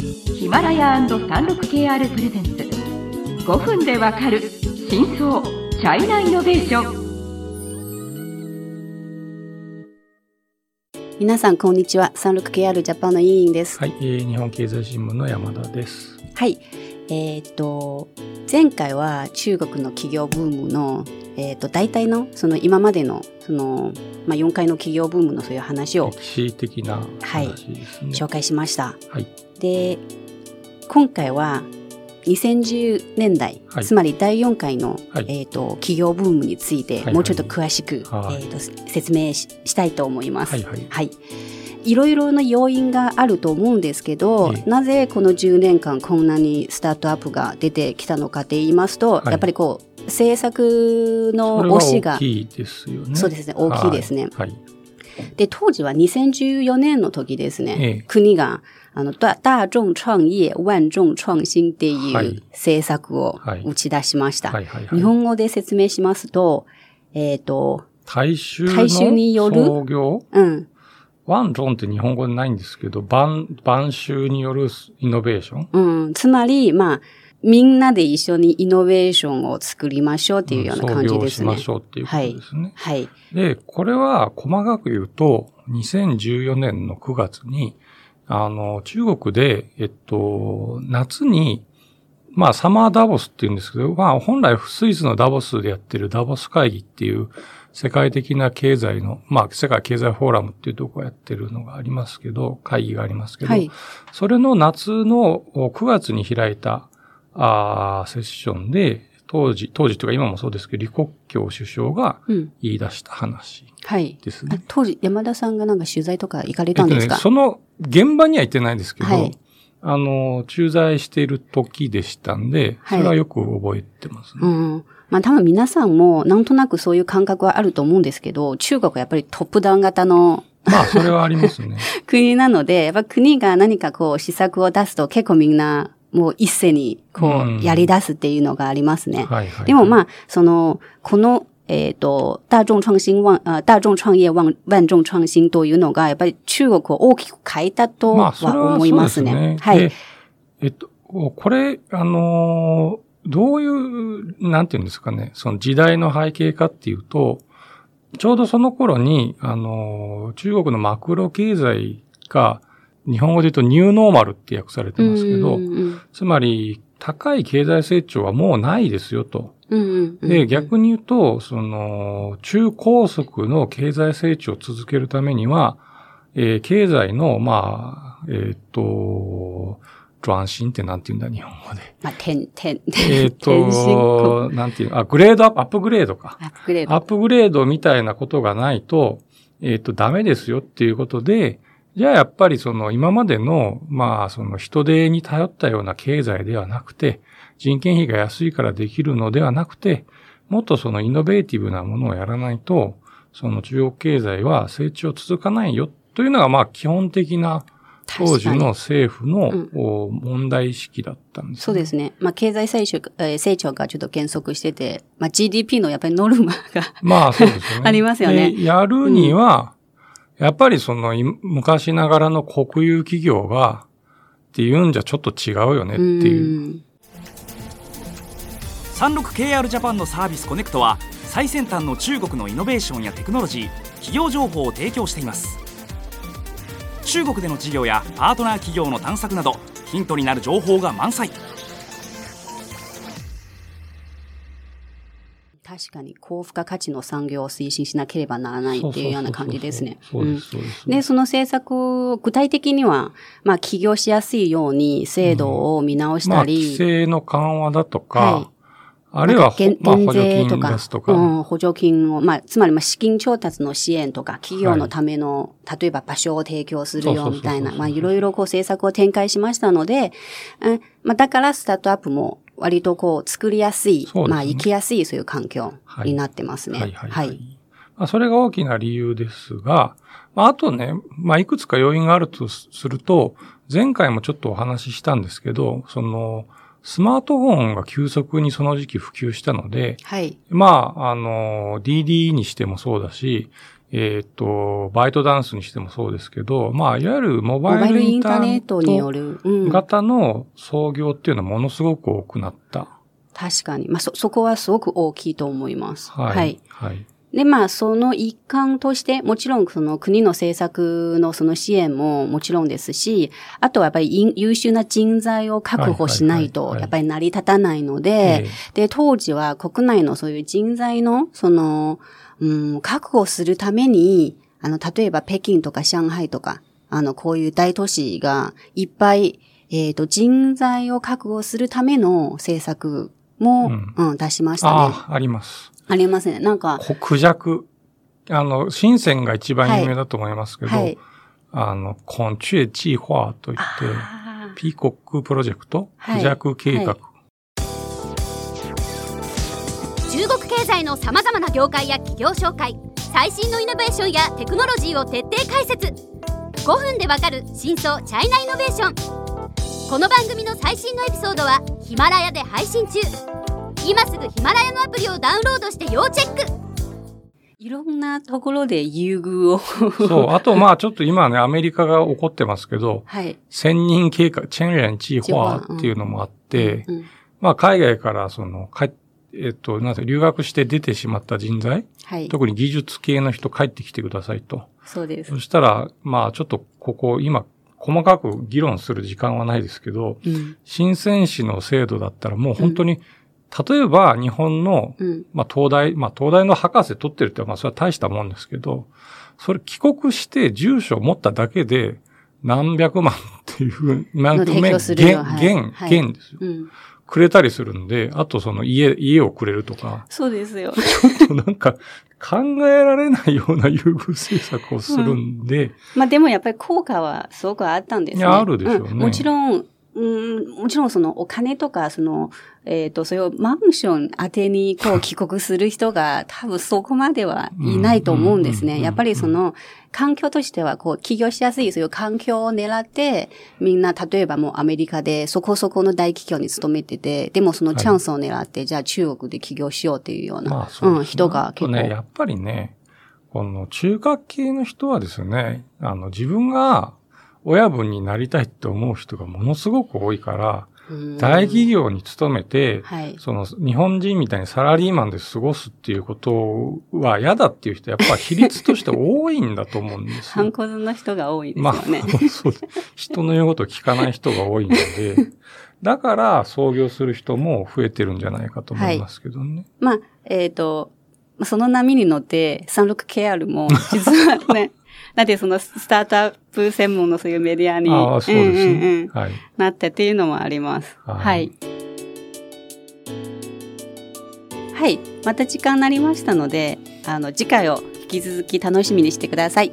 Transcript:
ヒマラヤ &36KR プレゼンツ。5分でわかる真相チャイナイノベーション。皆さんこんにちは。36KR ジャパンの委員です。はい、えー、日本経済新聞の山田です。はい。えー、っと前回は中国の企業ブームのえー、と大体のその今までのその、まあ、4回の企業ブームのそういう話を歴史的な話ですね、はい、紹介しました。はい、で今回は2010年代、はい、つまり第4回の、はい、えーと、企業ブームについてもうちょっと詳しく、はいはい、えーと、説明したいと思います。はい、はいはいいろいろな要因があると思うんですけど、なぜこの10年間こんなにスタートアップが出てきたのかって言いますと、やっぱりこう政策の推しが。大きいですよね。そうですね、大きいですね。はい。で、当時は2014年の時ですね、ええ、国が、あの、大众創業、万众創新っていう政策を打ち出しました。日本語で説明しますと、えっ、ー、と、大衆大衆による？創業？うん。ワンロンって日本語でないんですけど、万、万衆によるイノベーション？うん。つまり、まあ、みんなで一緒にイノベーションを作りましょうっていうような感じですね。創業しましょうっていうことですね。はい。はい、で、これは細かく言うと、2014年の9月に、あの、中国で、えっと、夏に、まあ、サマーダボスって言うんですけど、まあ、本来スイスのダボスでやってるダボス会議っていう世界的な経済の、まあ、世界経済フォーラムっていうとこをやってるのがありますけど、会議がありますけど、はい、それの夏の9月に開いたあセッションで、当時、当時というか今もそうですけど、李克強首相が言い出した話ですね。はい、当時、山田さんがなんか取材とか行かれたんですか、ね、その現場には行ってないんですけど、はい、あの、駐在している時でしたんで、それはよく覚えてますね。はい、うんまあ多分皆さんもなんとなくそういう感覚はあると思うんですけど、中国はやっぱりトップダウン型のまあ、それはありますね。国なので、やっぱ国が何かこう施策を出すと結構みんなもう一斉にこうやり出すっていうのがありますね。でもまあ、その、この、えっ、ー、と、大众創新万、大众創業万、万众創新というのが、やっぱり中国を大きく変えたとは思いますね。まあ、すねはい。えっと、これ、あのどういう、なんていうんですかね、その時代の背景かっていうと、ちょうどその頃に、あの中国のマクロ経済が、日本語で言うとニューノーマルって訳されてますけど、つまり高い経済成長はもうないですよと。で、逆に言うと、その、中高速の経済成長を続けるためには、えー、経済の、まあ、えっ、ー、と、トンシンってなんて言うんだ、日本語で。まあ、点、点。えっと、なんていうあ、グレードアップ、アップグレードか。アップグレード。アップグレードみたいなことがないと、えっ、ー、と、ダメですよっていうことで、じゃあやっぱりその今までの、まあその人手に頼ったような経済ではなくて、人件費が安いからできるのではなくて、もっとそのイノベーティブなものをやらないと、その中国経済は成長続かないよというのがまあ基本的な当時の政府の、問題意識だったんです、ね、そうですね。まあ経済成長成長がちょっと減速してて、まあ GDP のやっぱりノルマがまあそうですよね。ありますよね。やるには、やっぱりその昔ながらの国有企業がっていうんじゃちょっと違うよねっていう。36KR ジャパンのサービスコネクトは最先端の中国のイノベーションやテクノロジー企業情報を提供しています中国での事業やパートナー企業の探索などヒントになる情報が満載確かに高付加価値の産業を推進しなければならないっていうような感じですね。で、そ。の政策、具体的には、まあ、起業しやすいように制度を見直したり。うん、まあ、規制の緩和だとか、はい、あるいは、減税とか、とか、うん、補助金を、まあ、つまり、まあ、資金調達の支援とか、企業のための、はい、例えば場所を提供するよみたいな、まあ、いろいろこう政策を展開しましたので、うん、まあ、だからスタートアップも割とこう作りやすい、ね、まあ生きやすいそういう環境になってますね。はい。はいはい、はい、まあ、それが大きな理由ですが、まあ、あとね、まあいくつか要因があるとすると、前回もちょっとお話ししたんですけど、その、スマートフォンが急速にその時期普及したので、はい。まあ、あの、DD にしてもそうだし、えっ、ー、と、バイトダンスにしてもそうですけど、まあ、いわゆるモバイルインターネットによる型の創業っていうのはものすごく多くなった。確かに。まあ、そ、そこはすごく大きいと思います。はい。はい。はいで、まあ、その一環として、もちろんその国の政策のその支援ももちろんですし、あとはやっぱり優秀な人材を確保しないと、やっぱり成り立たないので、で、当時は国内のそういう人材の、その、うん、確保するために、あの、例えば北京とか上海とか、あの、こういう大都市がいっぱい、えっ、ー、と、人材を確保するための政策も、うん、うん、出しましたね。ああ、あります。ありますね。なんか。クジャク。あの、深センが一番有名だと思いますけど、はいはい、あの、昆虫計划といって、ピーコックプロジェクト、クジャク計画、はい。中国経済のさまざまな業界や企業紹介最新のイノベーションやテクノロジーを徹底解説。5分でわかる真相チャイナイノベーション。この番組の最新のエピソードはヒマラヤで配信中今すぐヒマラヤのアプリをダウンロードして要チェックいろんなところで優遇をそう。あと、まあ、ちょっと今ね、アメリカが起こってますけど、はい。千人計画、チェンレンチーホアっていうのもあって、うんうん、まあ、海外からその、帰えっと、なん留学して出てしまった人材、はい、特に技術系の人帰ってきてくださいと。そうです。そしたら、まあ、ちょっとここ、今、細かく議論する時間はないですけど、うん、新鮮市の制度だったらもう本当に、うん例えば日本の、まあ東大、まあ東大の博士取ってるってまあそれは大したもんですけど、それ帰国して住所を持っただけで何百万っていうふうに、何百万、現、現、現ですよ。うんくれたりするんで、あとその家、家をくれるとか。そうですよ。ちょっとなんか考えられないような優遇政策をするんで。うん、まあでもやっぱり効果はすごくあったんですね。いや、あるでしょうね。うん、もちろん、うん、もちろんそのお金とか、その、えっ、ー、と、そういうマンション宛てにこう帰国する人が多分そこまではいないと思うんですね。やっぱりその環境としてはこう起業しやすいそういう環境を狙って、みんな例えばもうアメリカでそこそこの大企業に勤めてて、でもそのチャンスを狙って、はい、じゃあ中国で起業しようっていうような、まあうね、うん、人が結構。ね、やっぱりね、この中華系の人はですね、あの自分が親分になりたいって思う人がものすごく多いから、大企業に勤めて、はい、その日本人みたいにサラリーマンで過ごすっていうことは嫌だっていう人、やっぱ比率として多いんだと思うんですよ。反骨の人が多いですよね。まあ、そう人の言うことを聞かない人が多いので、だから創業する人も増えてるんじゃないかと思いますけどね。はい、まあ、えっ、ー、と、その波に乗って、36KR も、実はね、だってそのスタートアップ専門のそういうメディアに、ああ、そうですね、うんうんうんはい、なってっていうのもあります。はい。はい。また時間になりましたので、あの、次回を引き続き楽しみにしてください。